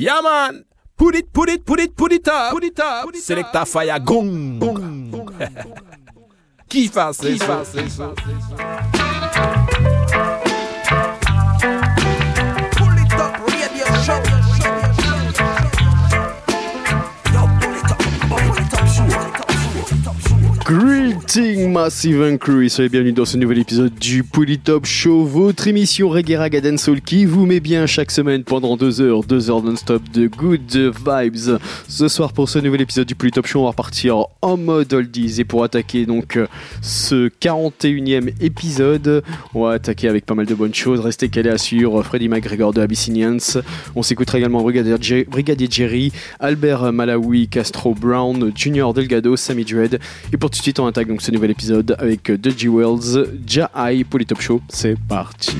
Yeah man, put it, put it, put it, put it up, put it up. Selecta fire gong. Qui fasse ça? Pull it up, radio show. Yo, pull it up, pull it up, show. Greeting Massive Crew, soyez bienvenue dans ce nouvel épisode du Polytop Show, votre émission Reggae Rag and Soul qui vous met bien chaque semaine pendant deux heures, deux heures non-stop de good vibes. Ce soir pour ce nouvel épisode du Polytop Show, on va repartir en mode oldies et pour attaquer donc euh, ce 41e épisode, on va attaquer avec pas mal de bonnes choses. Restez calés suivre Freddy McGregor de Abyssinians. On s'écoutera également Brigadier, Jer- Brigadier Jerry, Albert Malawi, Castro Brown, Junior Delgado, Sammy Dread. Et pour tout de suite, on attaque donc ce nouvel épisode avec The G Wells, Jai, Polytop Show. C'est parti.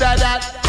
After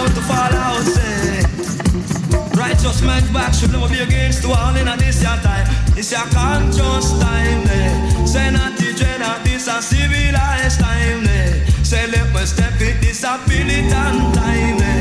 out to fall out. Say. Back should never be against the wall in this your time. It's your conscious time. Eh. Say not DJ, not this a civilized time. Eh. Say let me step in this a militant time. Eh.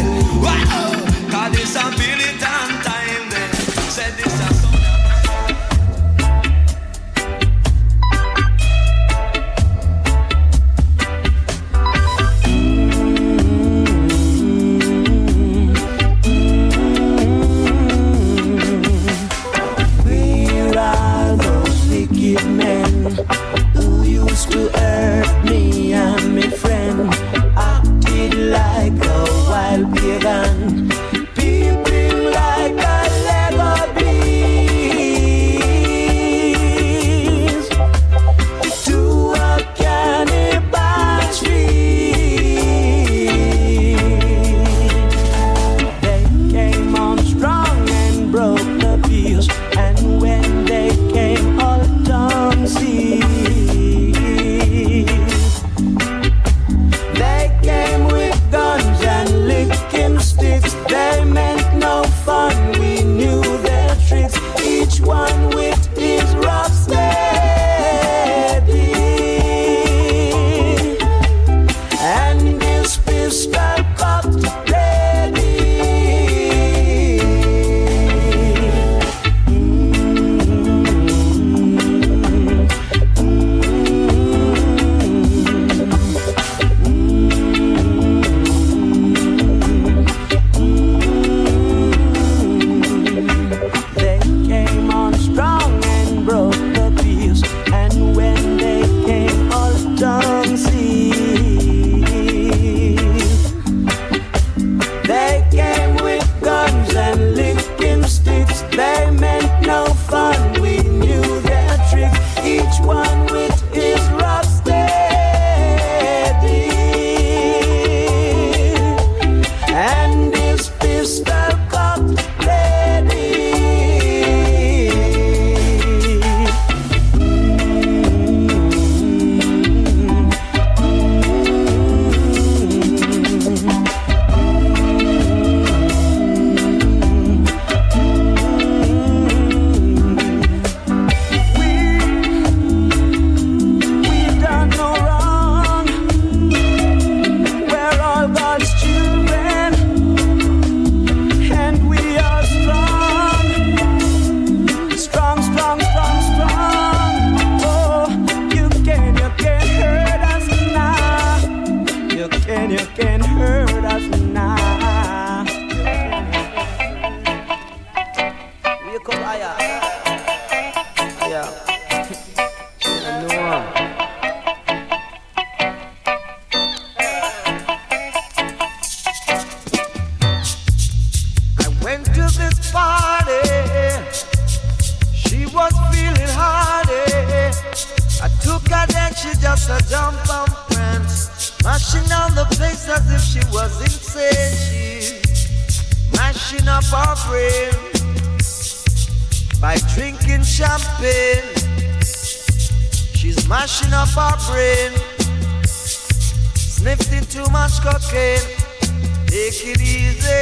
Take it easy,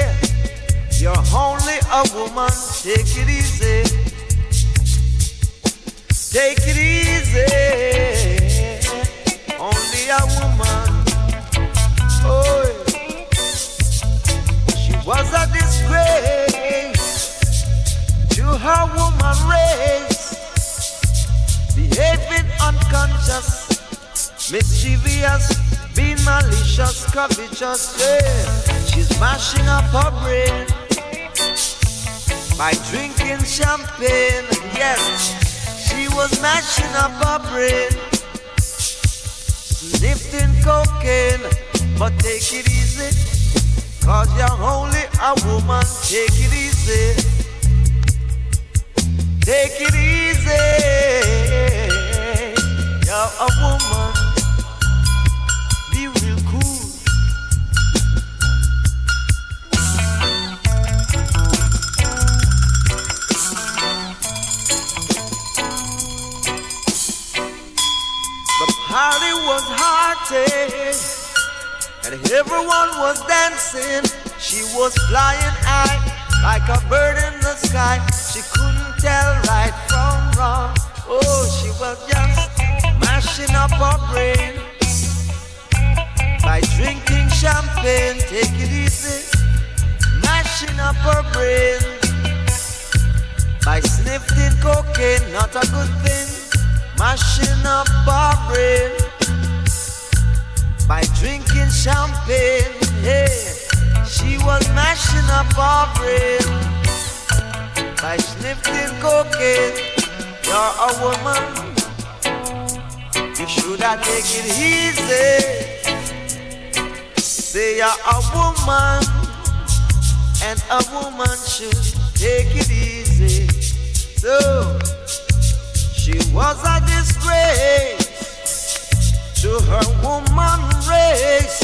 you're only a woman. Take it easy, take it easy. Only a woman. Oh, she was a disgrace to her woman race, behaving unconscious, mischievous, being malicious, covetous. Yeah. She's mashing up her brain by drinking champagne. Yes, she was mashing up her brain, sniffing cocaine. But take it easy, cause you're only a woman. Take it easy. Take it easy. You're a woman. Was hearty, and everyone was dancing. She was flying high like a bird in the sky. She couldn't tell right from wrong. Oh, she was just mashing up her brain by drinking champagne. Take it easy, mashing up her brain by sniffing cocaine. Not a good thing. Mashing up our brain by drinking champagne. Yeah, she was mashing up our brain by sniffing cocaine. You're a woman, you should have take it easy. Say you're a woman, and a woman should take it easy. So she was a disgrace to her woman race,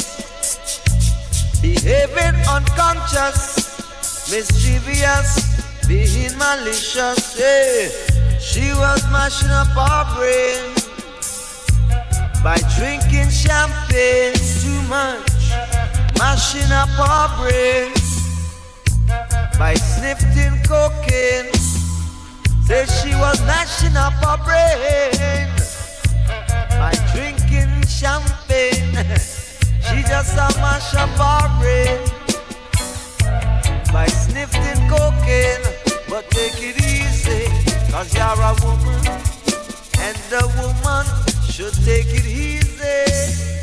behaving unconscious, mischievous, being malicious. Yeah. She was mashing up our brain by drinking champagne too much, mashing up our brains by sniffing cocaine. Say she was mashing up her brain by drinking champagne. she just a mash up her brain by sniffing cocaine. But take it easy, cause you're a woman, and the woman should take it easy.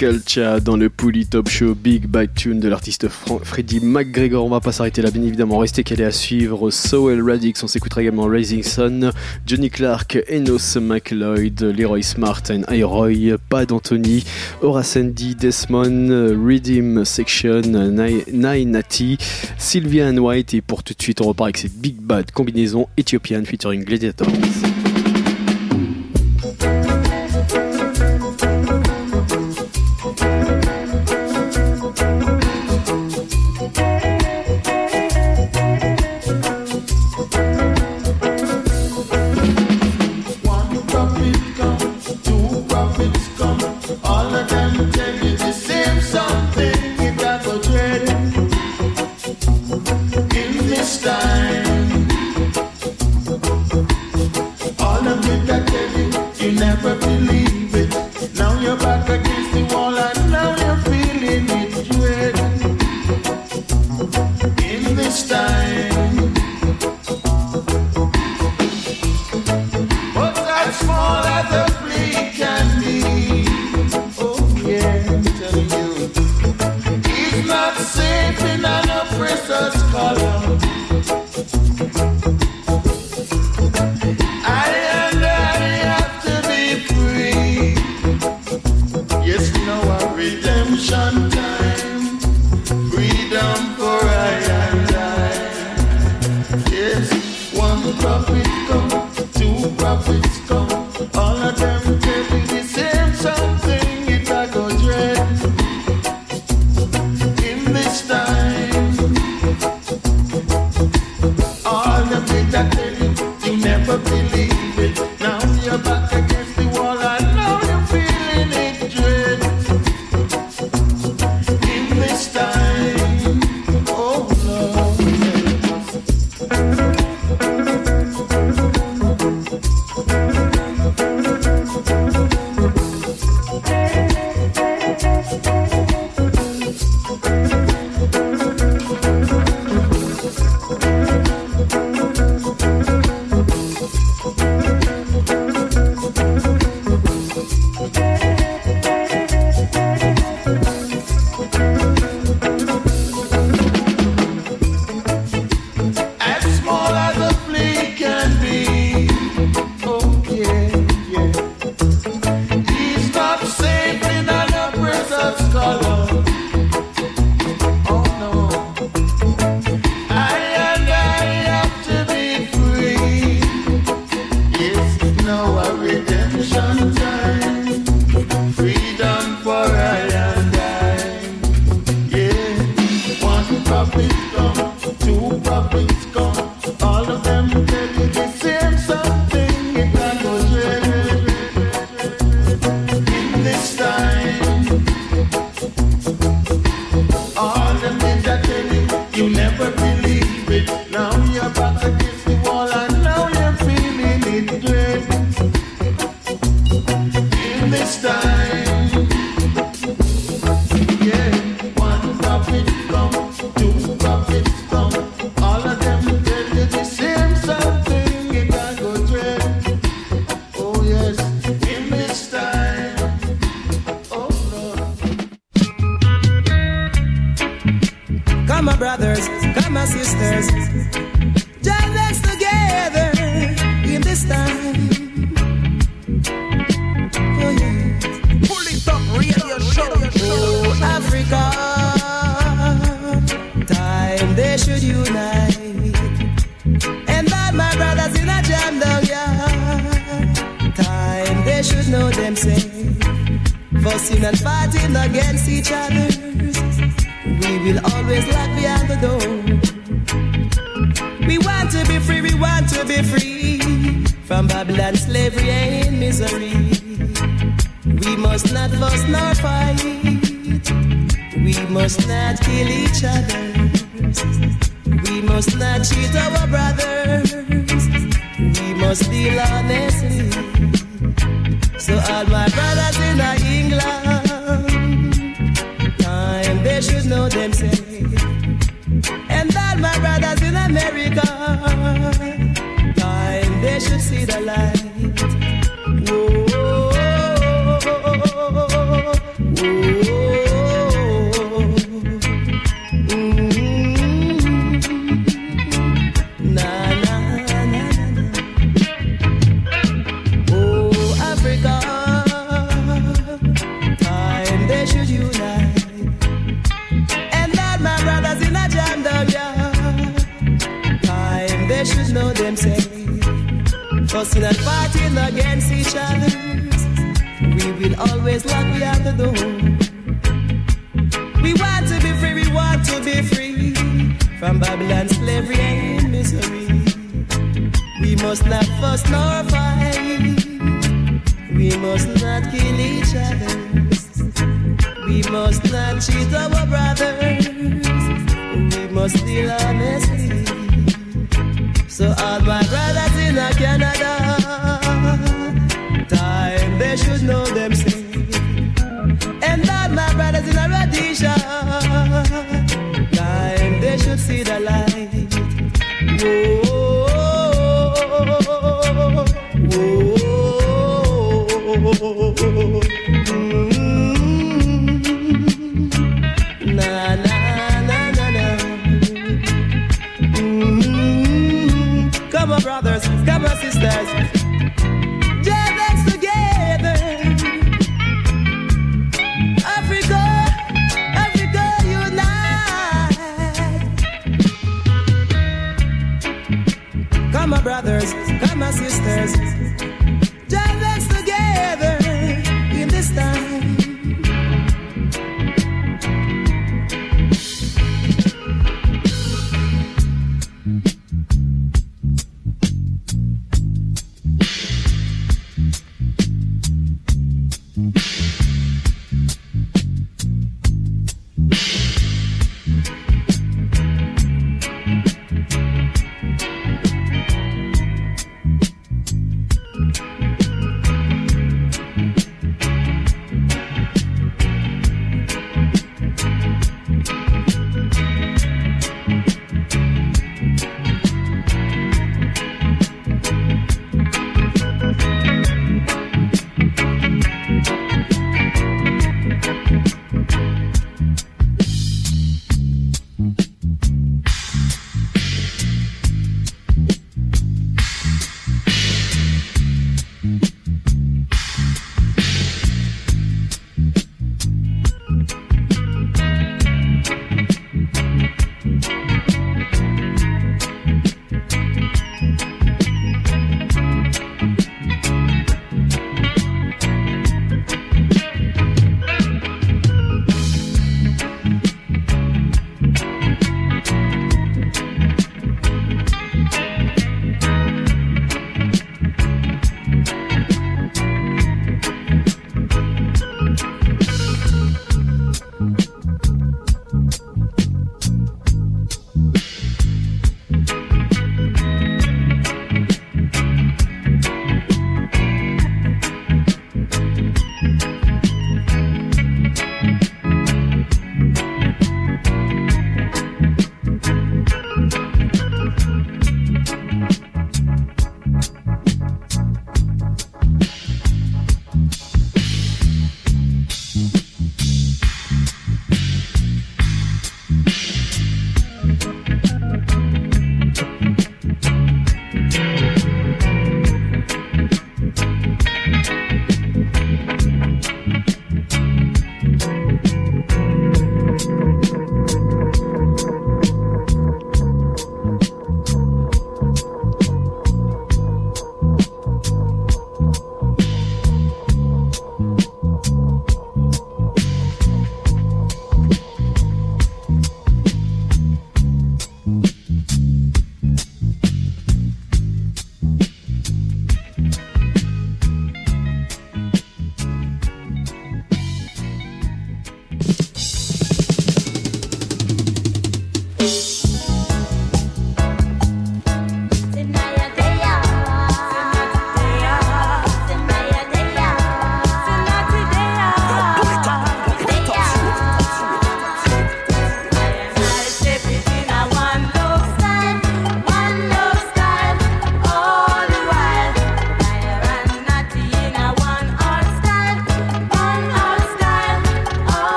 Culture dans le Pouli Top Show Big Bad Tune de l'artiste Freddy McGregor. On va pas s'arrêter là, bien évidemment. Restez calés à suivre. Soel Radix, on s'écoutera également Raising Sun, Johnny Clark, Enos McLeod, Leroy Smart and Iroy, Pad Anthony, Aura Sandy, Desmond, Redeem Section, Nainati, and White. Et pour tout de suite, on repart avec cette Big Bad combinaison Ethiopian featuring Gladiators.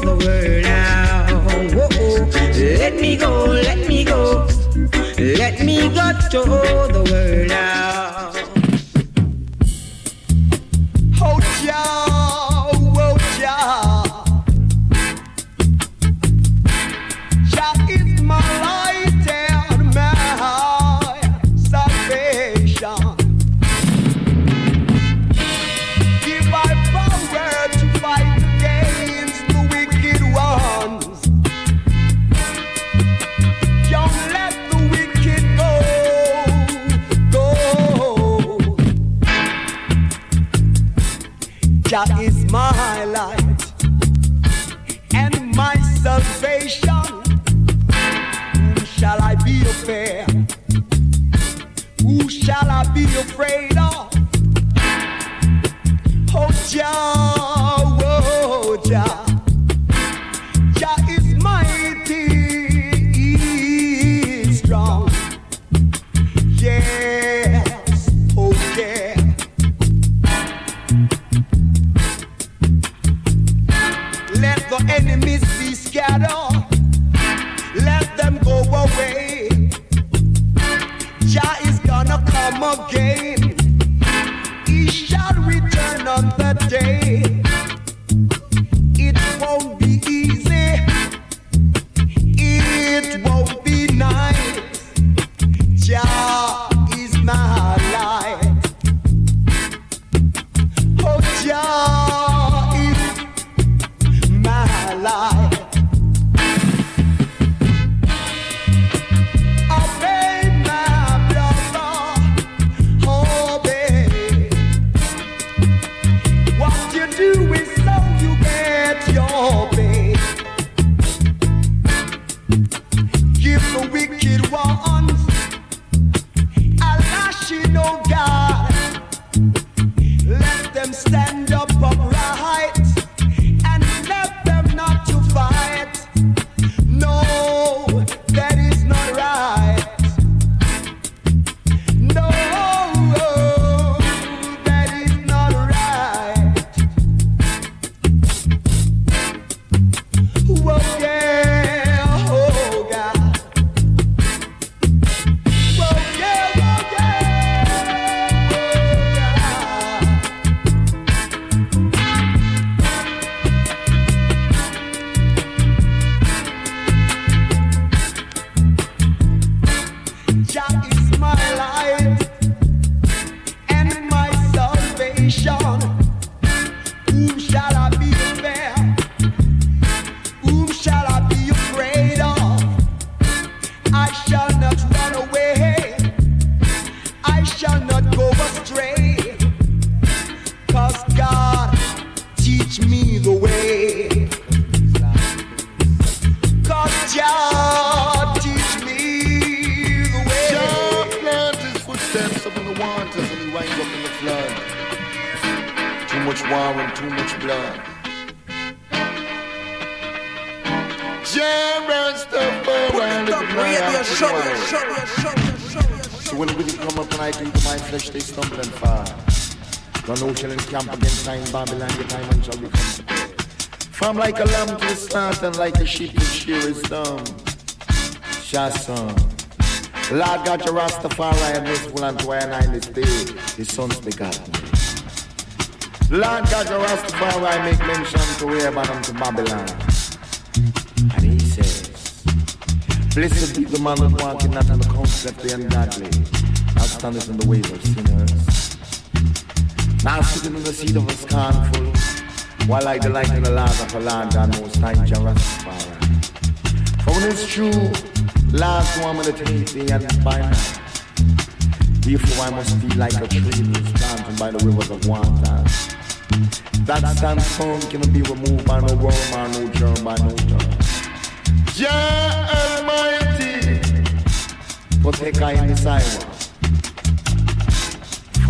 the world now. Whoa. Let me go, let me go, let me go to the world now. camp against time Babylon, the time when shall become. From like a lamb to the start, and like a sheep to shear his dumb. Shasam. Lord God, your Rastafari, and this and to and I this day, his sons begotten. Lord God, your Rastafari, make mention to Rehoboam and to Babylon. And he says, Blessed be the man that walketh not in the counsel of the ungodly, as standeth in the ways of sinners now sitting in the seat of a scornful, while I delight in the laws of a Lord God most high, Jah Rastafari. For when it's true, last one of meditate day and by night. Therefore I must be like a tree who's planted by the rivers of water. That stands firm cannot be removed by no worm or no germ by no germ. Jah Almighty, protect I in the sidewalk.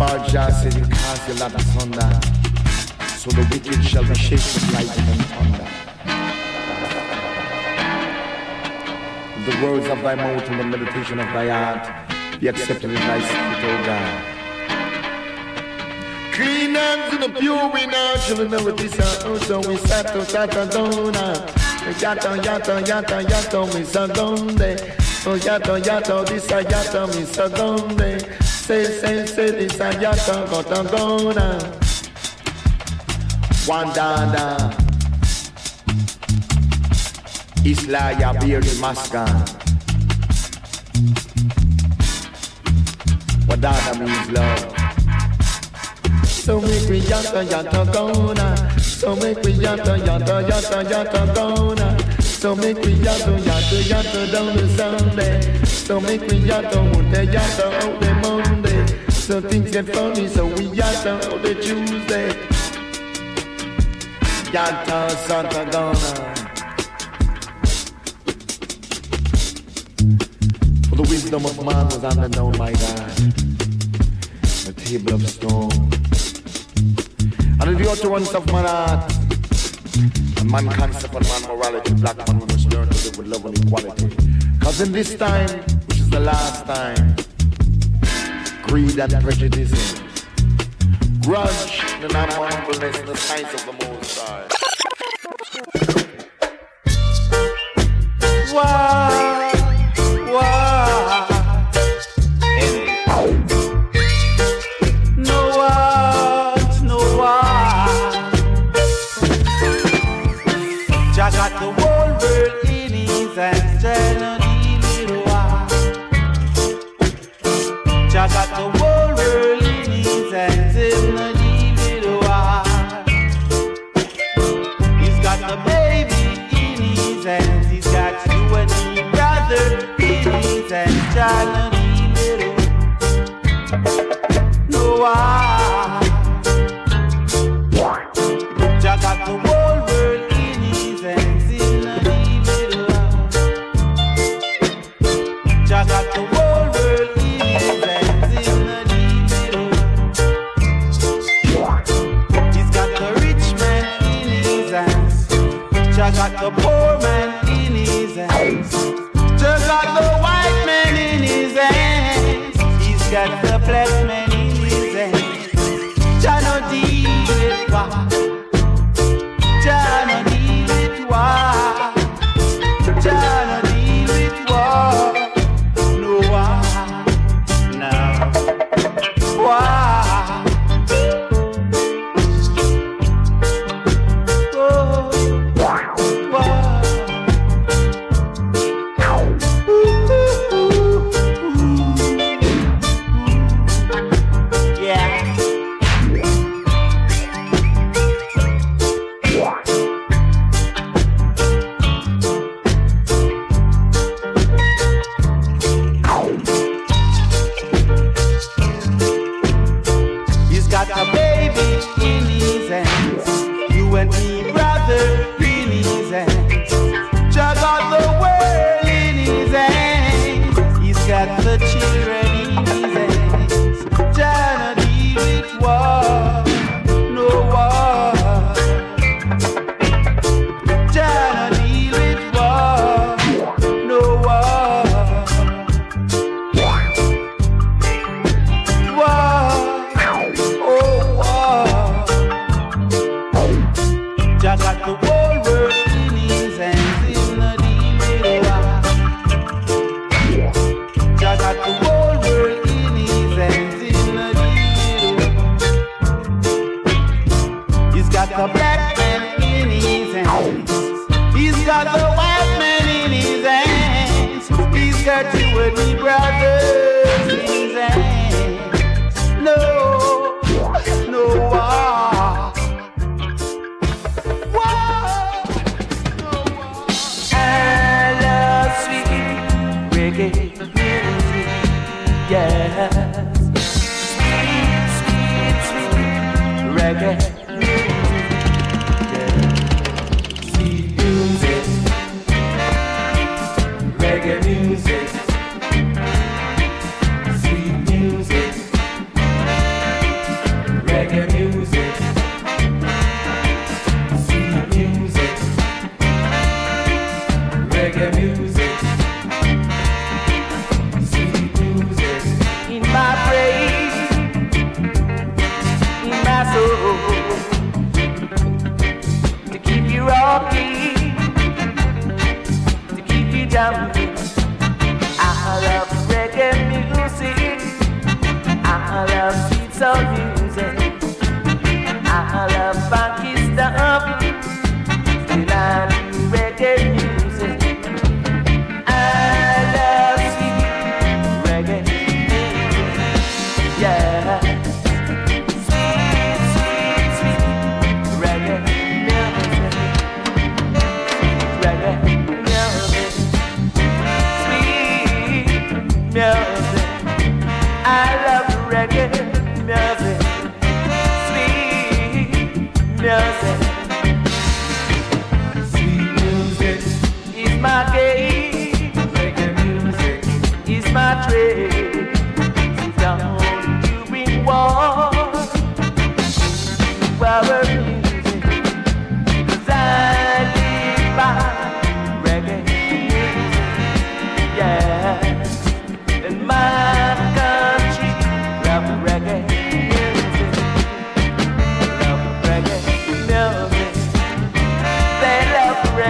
Jah said you cast your so the wicked shall be shaken and thunder. The words of thy mouth and the meditation of thy heart be accepted in thy spirit, O God. Clean hands and a pure in heart shall never disappoint. So we sat to Tatadona. Yato, yato, yato, yato, Mr. Donde. Oh, yato, yato, this yato, Mr. Donde. Say, say, say, this a yato, Gotangona. Wandanda. Isla ya beard maskan. Wadada means love. So make me yata yata gona. So make me yata yata yata yata gona. So make me yata yata yata down the Sunday. So make me yata on the yata on the Monday. So things get funny, so we yata on the Tuesday. Yata Santa Gona. For the wisdom of man was unknown by God. A table of stone. And the utterance of man heart, and man concept and man morality, black man must learn to live with love and equality. Cause in this time, which is the last time, greed and prejudice, grudge unhumbleness in the sight of the Most High. Why?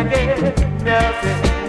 Music.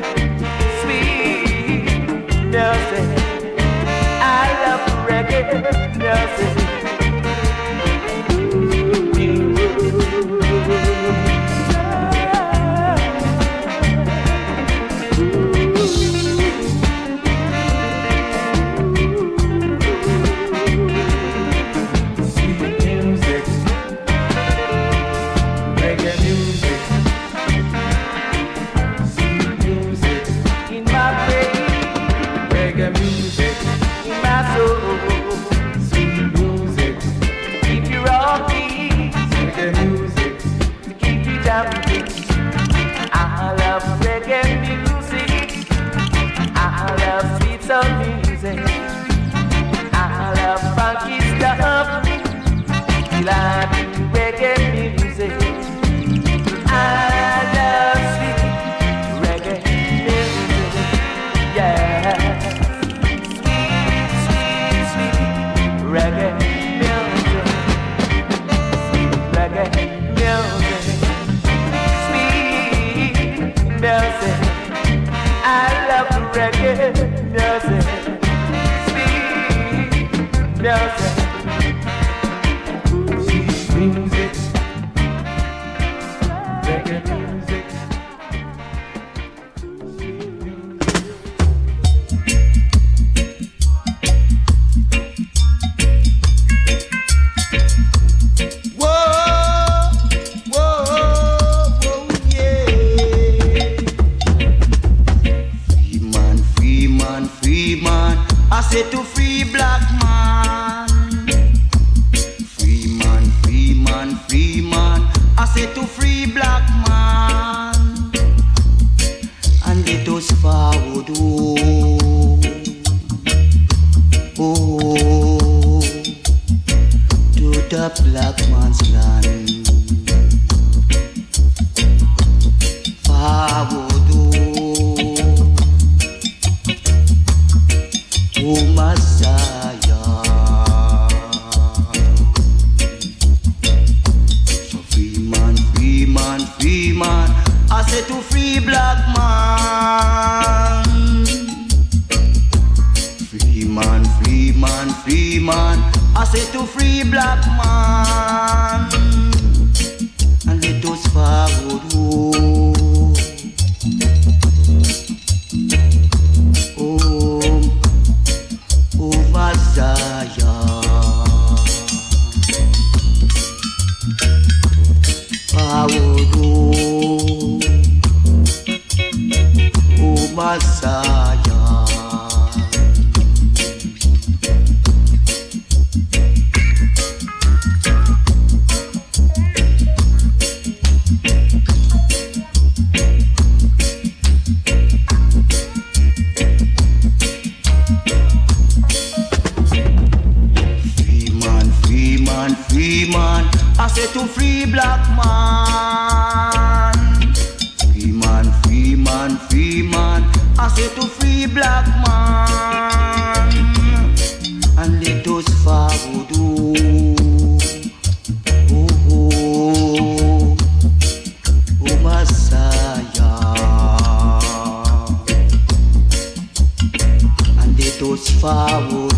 favor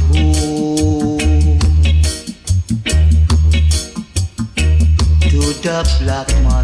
to the black man.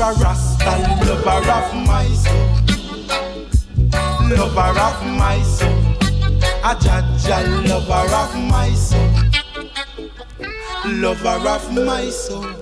a rasta, lover of my soul. Lover of my soul. A jaja, lover of my soul. Lover of my soul.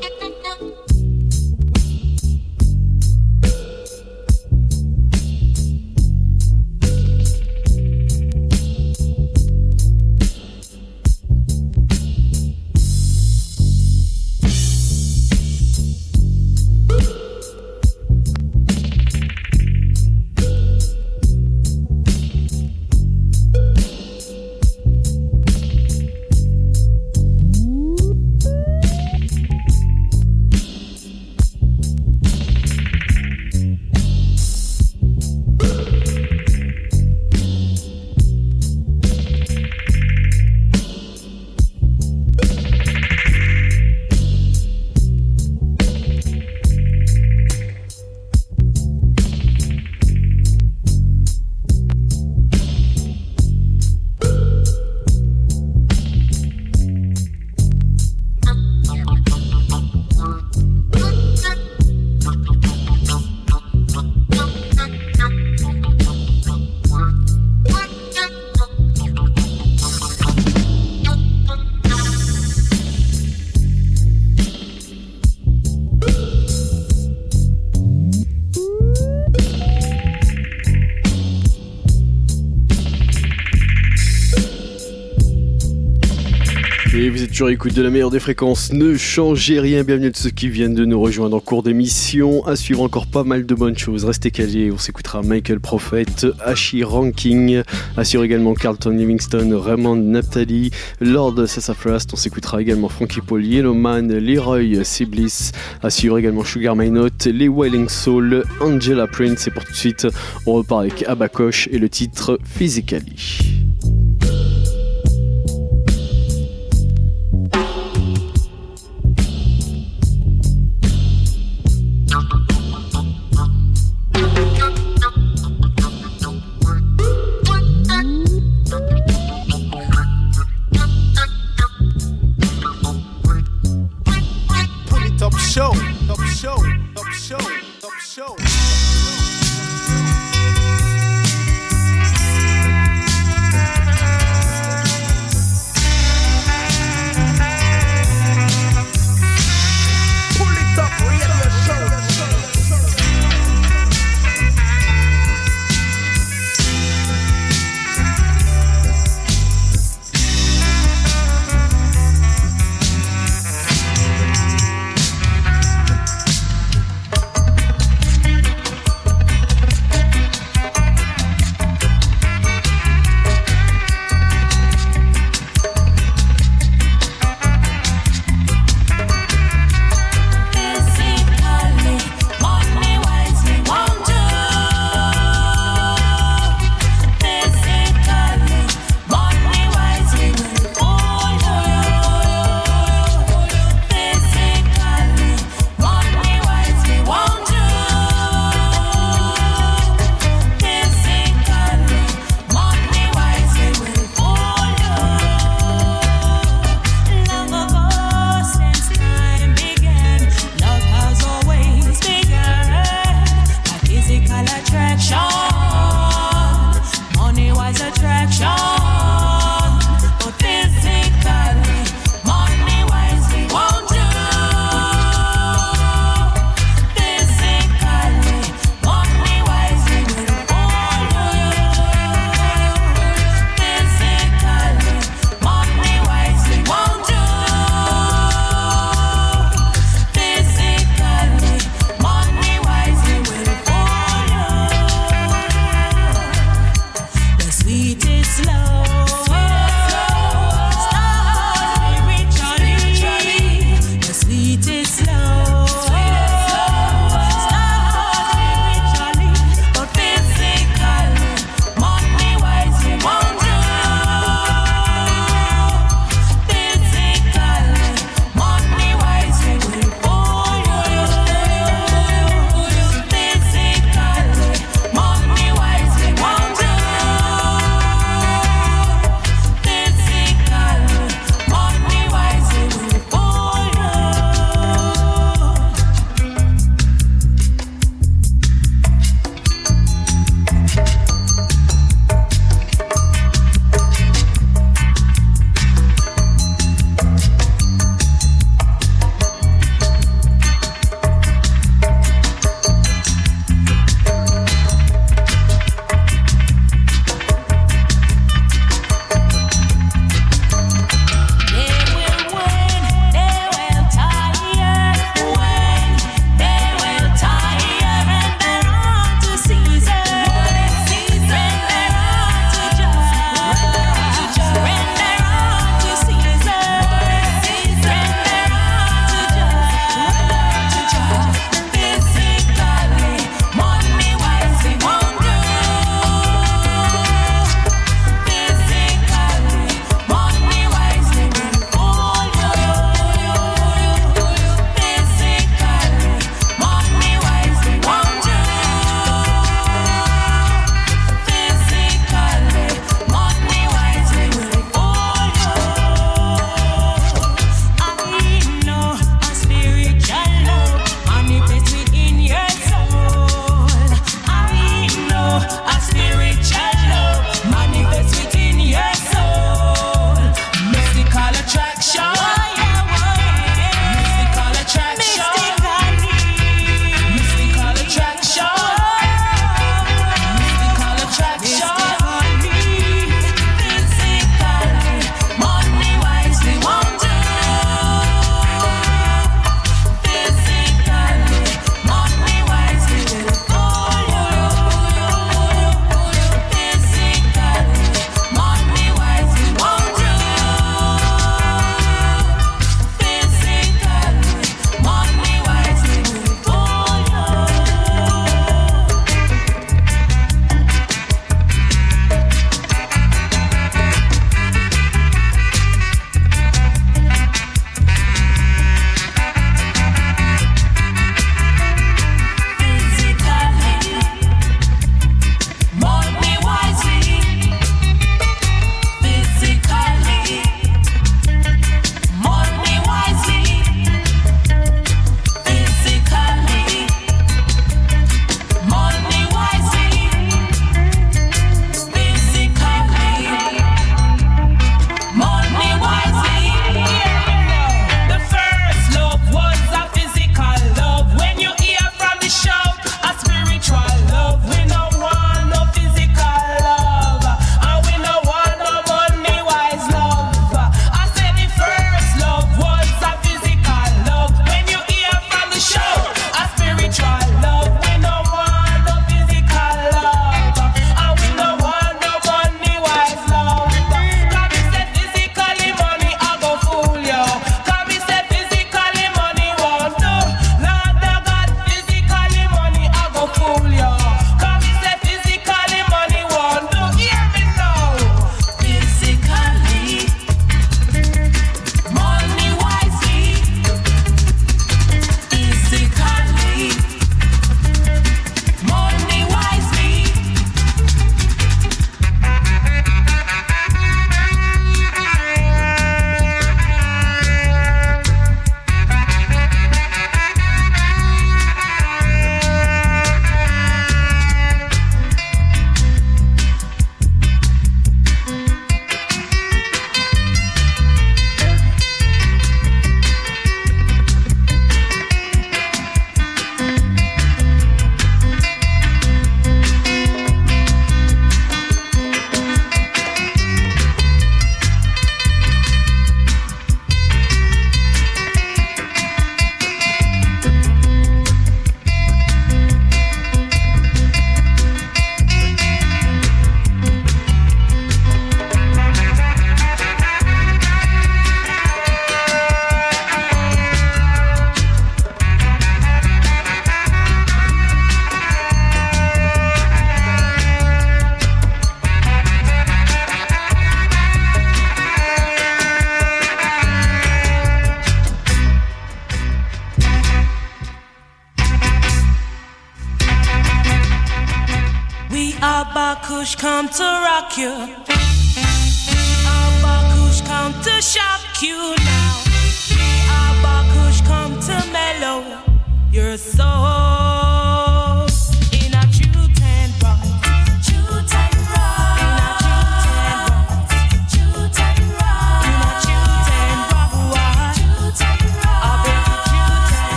Toujours à l'écoute de la meilleure des fréquences. Ne changez rien, bienvenue de ceux qui viennent de nous rejoindre en cours d'émission. À suivre encore pas mal de bonnes choses. Restez calés, on s'écoutera Michael Prophet, Ashi Ranking, assure également Carlton Livingston, Raymond Naphtali, Lord Sassafras. On s'écoutera également Frankie Paul, Yellowman, Leroy Siblis, assure également Sugar My Note, les Wailing Soul, Angela Prince. Et pour tout de suite, on repart avec Abakosh et le titre Physically.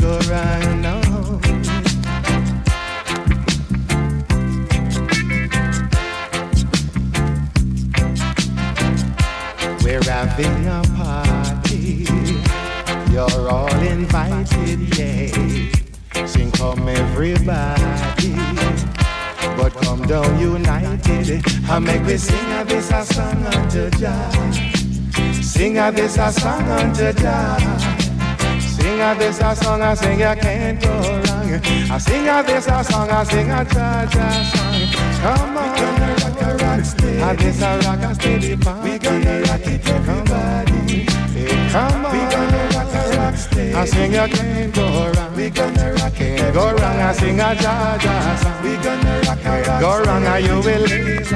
go right now. We're having a party. You're all invited, yeah. Sing come everybody. But come down united. I make we sing a this a song unto Jah. Sing a this a song unto Jah sing a this song, I sing I can't go wrong. I sing a this song, I sing a cha cha song. Come on, we gonna rock a rock steady. I this a rock a steady. We gonna rock it everybody. Come on stay. I sing you can't go wrong. We gonna rock it. Can't go wrong. I sing a Jaja song. We gonna rock it. Go wrong. I you will lose.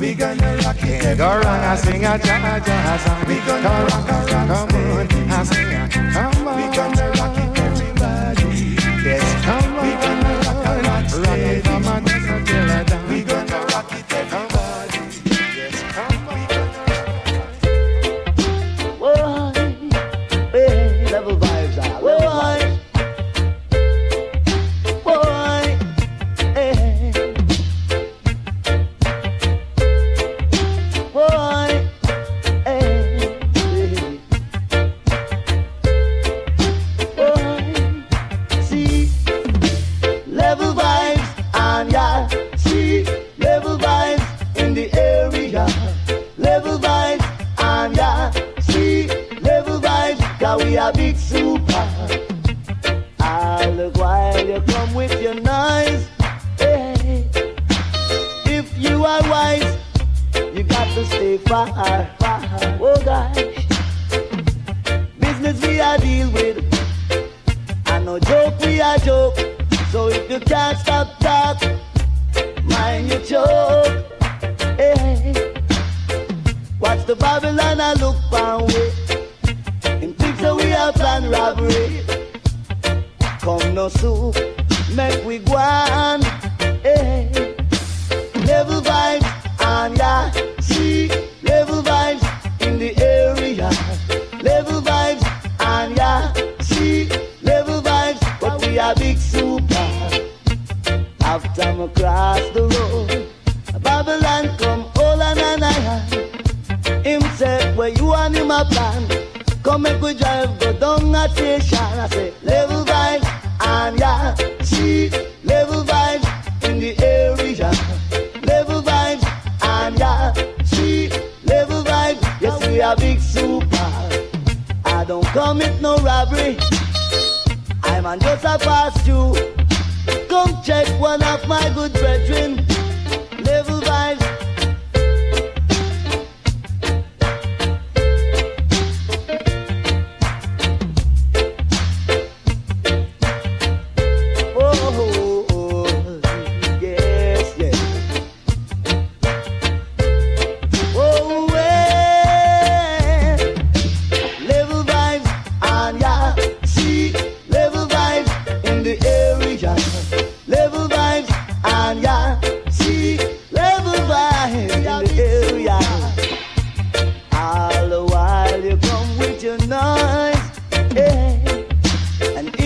We gonna rock it. Go wrong. I sing a Jaja song. We gonna rock it. Come on, I sing a. Come on. We gonna rock it, everybody. Yes, come.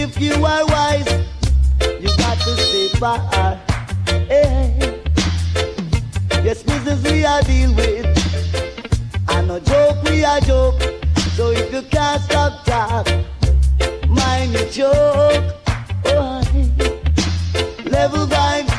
if you are wise, you got to stay far. Hey. Yes, business we are deal with. And no joke, we are joke. So if you can't stop talk, mind your joke. Oh, Level vibes.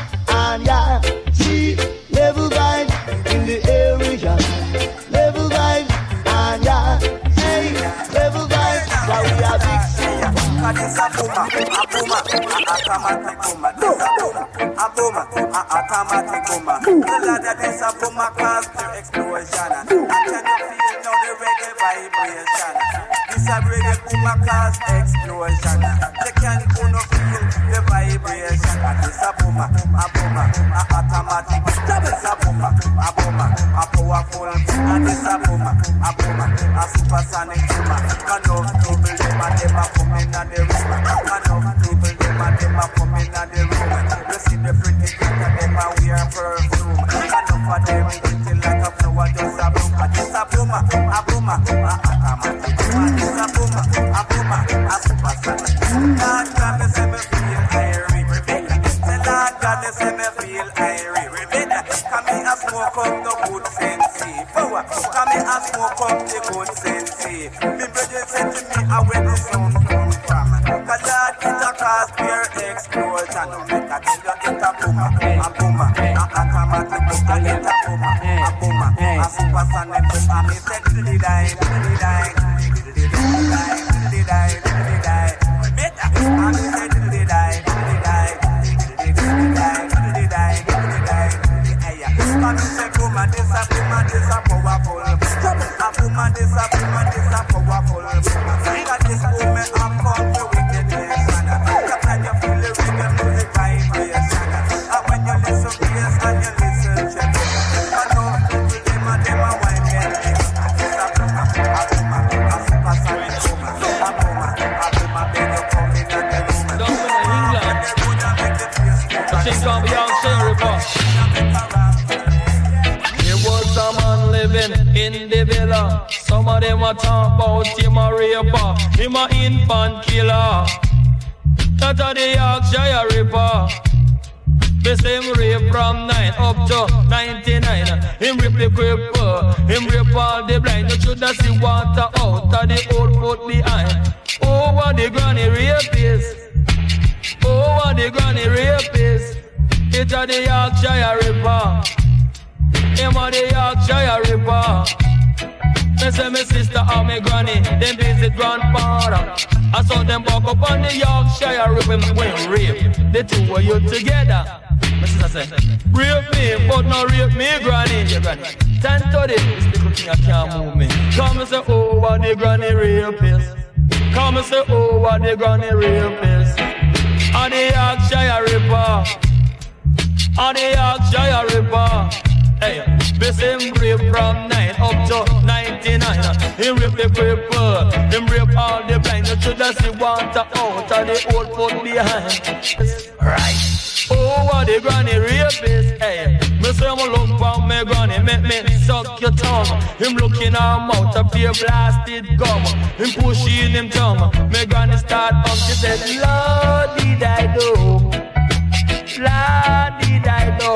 This a boomer, a boomer, a automatic boomer. This a boomer, a boomer, a automatic boomer. The ladder this a boomer cause the explosion. And can feel now the reggae vibration? This a reggae boomer cause explosion. You can gonna feel the vibration. This a boomer, a a automatic. This a boomer, a boomer, a powerful. And this a boomer, a boomer, a supersonic boomer. Man of trouble, them and them a coming and the room. Of people, them and them a coming and the room. You see the pretty girl and them a wear perfume. Enough of them pretty like a flower just a bloom. This a boomer, a boomer, a up the good sensi. Power. Come here and smoke up the good sensi. Me brother said to me, I where the sound come from. Cause Lord, it a cause fear explosion. Make a you it a boomer, a boomer, a automatic boomer, it a boomer, a boomer, a supersonic boomer. Me say diddly die, diddly die, diddly die, diddly die, granny rapist. And the Yorkshire Ripper. And the Yorkshire Ripper. Hey, the same rape from 9 up to 99. Him rape the cripple, him rape all the blind. You should have see water out of the old foot behind. Right. Oh, what the granny rapist, hey. Me say I'm look for me granny, make me suck your tongue. Him looking her mouth, a pure blasted gum. Him pushing him tongue. Said, Lord, did I do? Lord, did I do?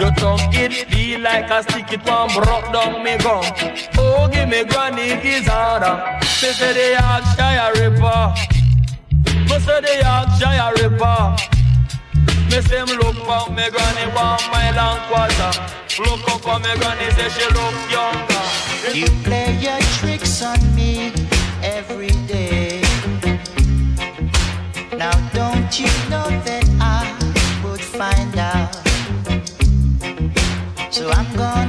Your tongue it feel like a stick it one broke down me gum. Oh, give me granny harder. Me say the Yorkshire Ripper. Me say the Yorkshire Ripper. Me him look for me granny one mile and quarter. Look up for me granny say she look younger. You play your tricks on me every day. So I'm gonna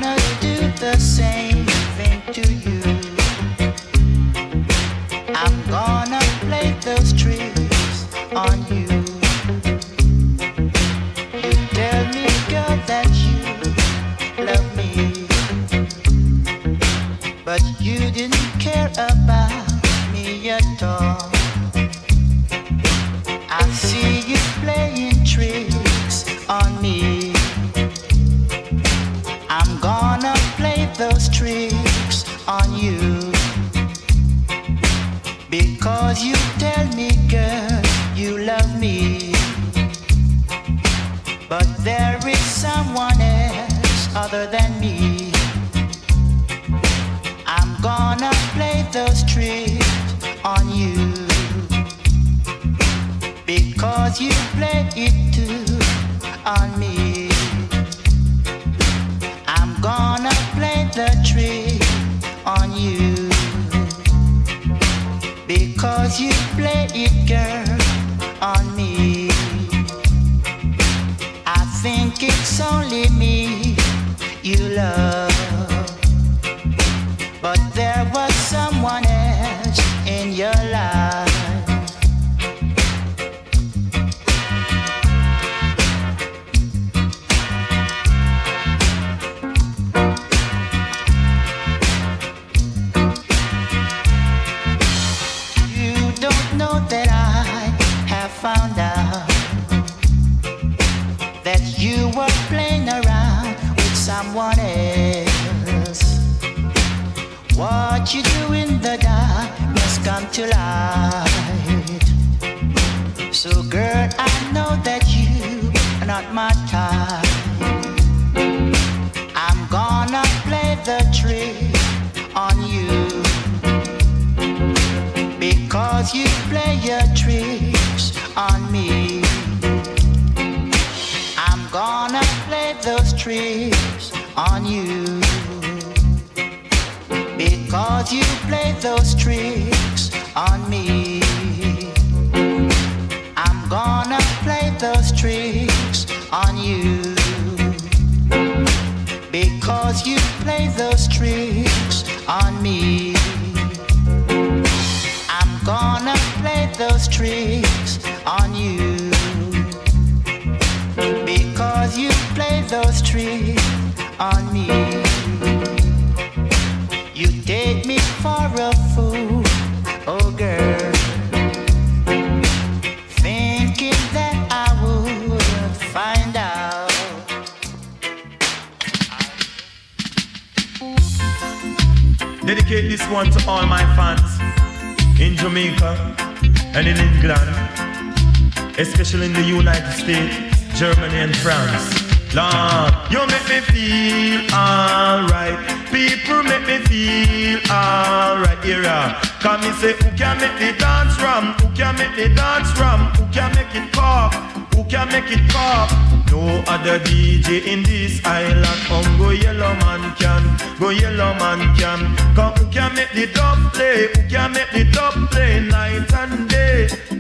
especially in the United States, Germany, and France. Lord, you make me feel alright. People make me feel alright. Era, come me say, who can make the dance from? Who can make the dance from? Who can make it pop? Who can make it pop? No other DJ in this island. Um, go yellow man can, go yellow man can. Come, who can make the dub play? Who can make the dub play night and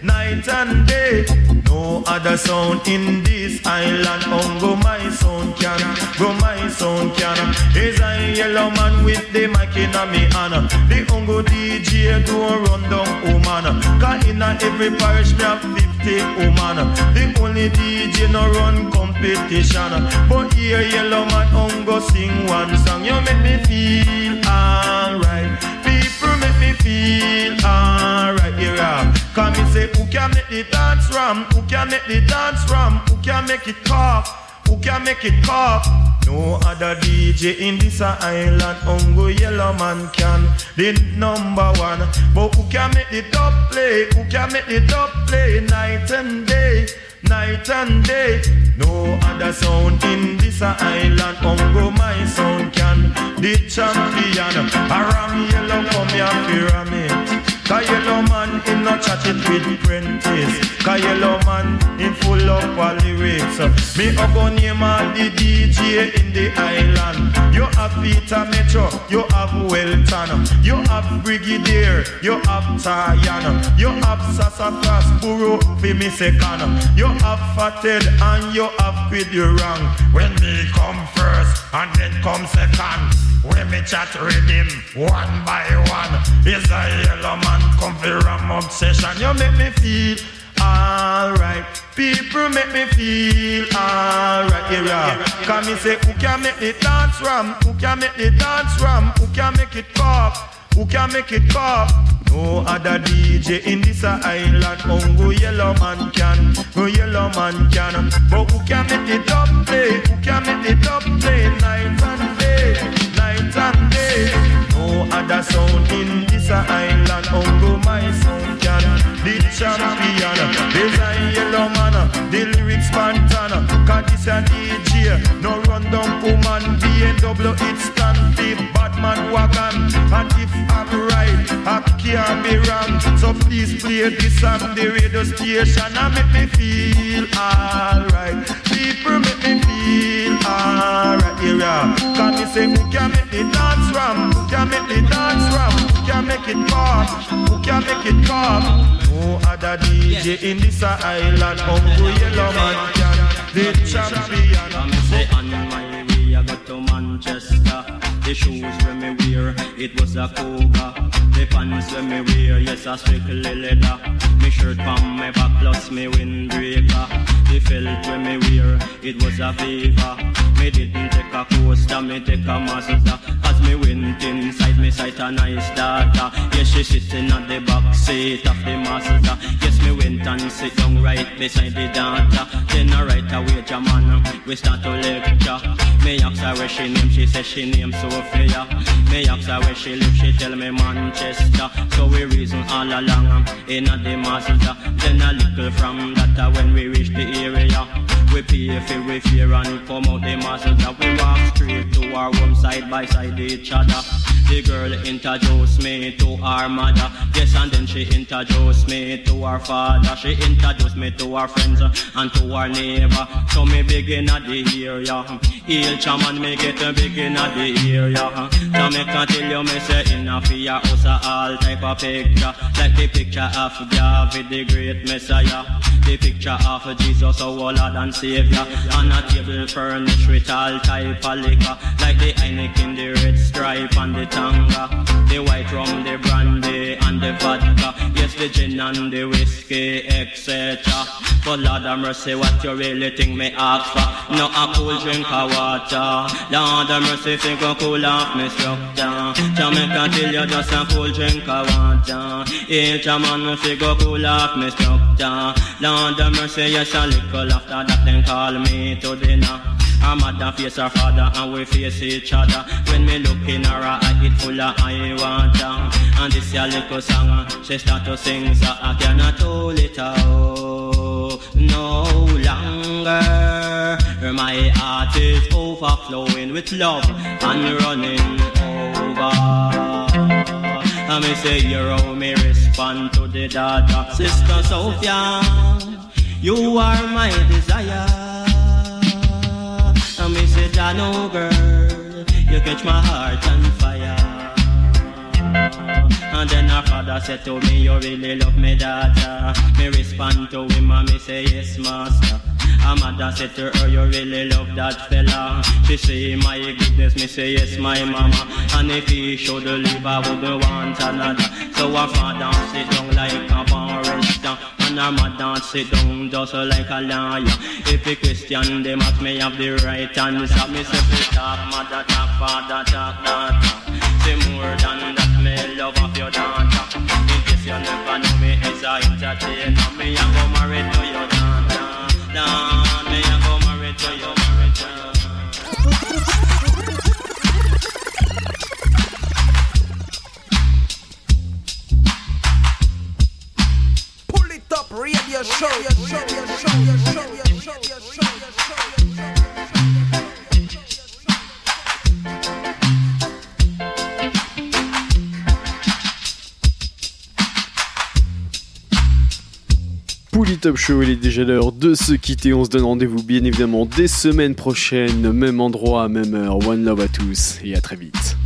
night and day? No other sound in this island. Um, go my sound can, go my sound can. Is a yellow man with the mic in a me hand. The ungo DJ do a run down woman. Cause in a every parish me have 50 woman. The only DJ no run competition. But here yellow man ungo sing one song. You make me feel alright. People make me feel alright. Yeah, come me say who can make the dance ram? Who can make the dance ram? Who can make it cough? Who can make it cough? No other DJ in this island, Ungo Yellow Man can, the number one. But who can make the dub play? Who can make the dub play night and day? Night and day, no other sound in this island. Ungo my sound can, the champion. Aram yellow come here pyramid. Cause yellow man in no chat it with Prentice. Cause yellow man in full of all lyrics Me a go name all the DJ in the island. You have Peter Metro, you have Welton. You have Brigadier, you have Toyan You have Sassafrass, Buru, me second. You have Fathead and you have Quid Wrong When me come first and then come second when me chat rhythm one by one Is a yellow man come for ram obsession You make me feel alright People make me feel alright yeah, yeah. Come me say who can make the dance ram Who can make the dance ram Who can make it pop who can make it pop? No other DJ in this island. Oh, Ungo yellow man can, go yellow man can. But who can make the dub play? Who can make the dub play night and day, night and day? No other sound in this island. Ungo my sound can, the champion. A yellow man, the lyrics pantana. Cause this a DJ, no run down woman, BMW it stand the Batman wagon. And if I'm right, I can't be wrong. So please play this on the radio station and make me feel alright. People make me feel alright, yeah, yeah. Can me say who can make me dance ram? Who can make me dance ram? Who can make it pop? Who can make it pop? No other DJ in this island, Uncle Yellow Man can the champion. I'm say on my way, I got to Manchester. The shoes when me wear, it was a Cougar. The pants when me wear, yes, a strictly leather. Me shirt from my back plus me windbreaker. The felt when me wear, it was a fever. Me didn't take a coaster, me take a Mazda. As me went inside, me sight a nice daughter. Yes, she sitting at the back seat of the Mazda. Yes, me went and sit down right beside the daughter. Then I right away, Jaman, we start to lecture. Me ask her where she name, she say she name Sophia. Me ask her where she live, she tell me Manchester. So we reason all along um, in a the Mazda. Then a little from that uh, when we reach the area. We pay for we fear and come out the Mazda. By side each other. The girl introduced me to her mother. Yes, and then she introduced me to her father. She introduced me to her friends and to her neighbor. So me begin at the area. Heel chairman me get a begin at the area. So me can tell you me say in a fear house a all type of picture. Like the picture of David the great Messiah. The picture of Jesus our Lord and Savior. And a table furnished with all type of liquor. Like the Heineken, the red stripe and the Tanga. The white rum, the brandy and the vodka. Yes, the gin and the whiskey, etc. But Lord have mercy, what you really think me ask for? No a cool drink of water. Lord have mercy, think a cool off me structure. Jamaica tell you just a cool drink of water. Each a man me fi go cool off me structure. Lord have mercy, yes a little after that then call me to dinner. Her mother face her father and we face each other. When me look in her eye, it full of high water. And this a little song, uh, she start to sing, so I cannot hold it out no longer. My heart is overflowing with love and running over. And me say, hear how me respond to the daughter, Sister Sophia. You are my desire. Say, Dano girl, you catch my heart on fire. And then her father said to me, you really love me daughter. Me respond to him and me say, yes master. Her mother said to her, you really love that fella. She say, my goodness, me say, yes my mama. And if he should live, I wouldn't want another. So her father sit down like a barrister. And her mother sit down just like a liar. If a Christian, they must me have the right answer. Me say, we talk, mother talk, father talk, daughter. Say more than that, me love of your daughter. In case you never know me, it's a entertainer. Me a go married to your daughter. Nah, radio Top Show, il est déjà l'heure de se quitter. On se donne rendez-vous bien évidemment des semaines prochaines, même endroit, même heure. One love à tous et à très vite.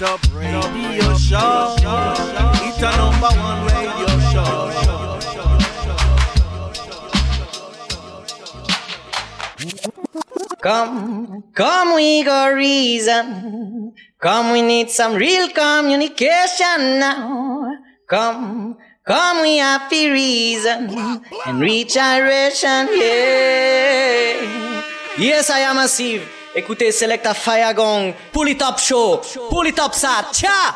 It radio show. It's a number one radio show. Come, come, we go reason. Come, we need some real communication now. Come, come, we have the reason and reach our ration, yeah. Yes, I am a Steve. Écoutez Selecta Fire Gong, Pull It Up Show, Pull It Up ça, tcha!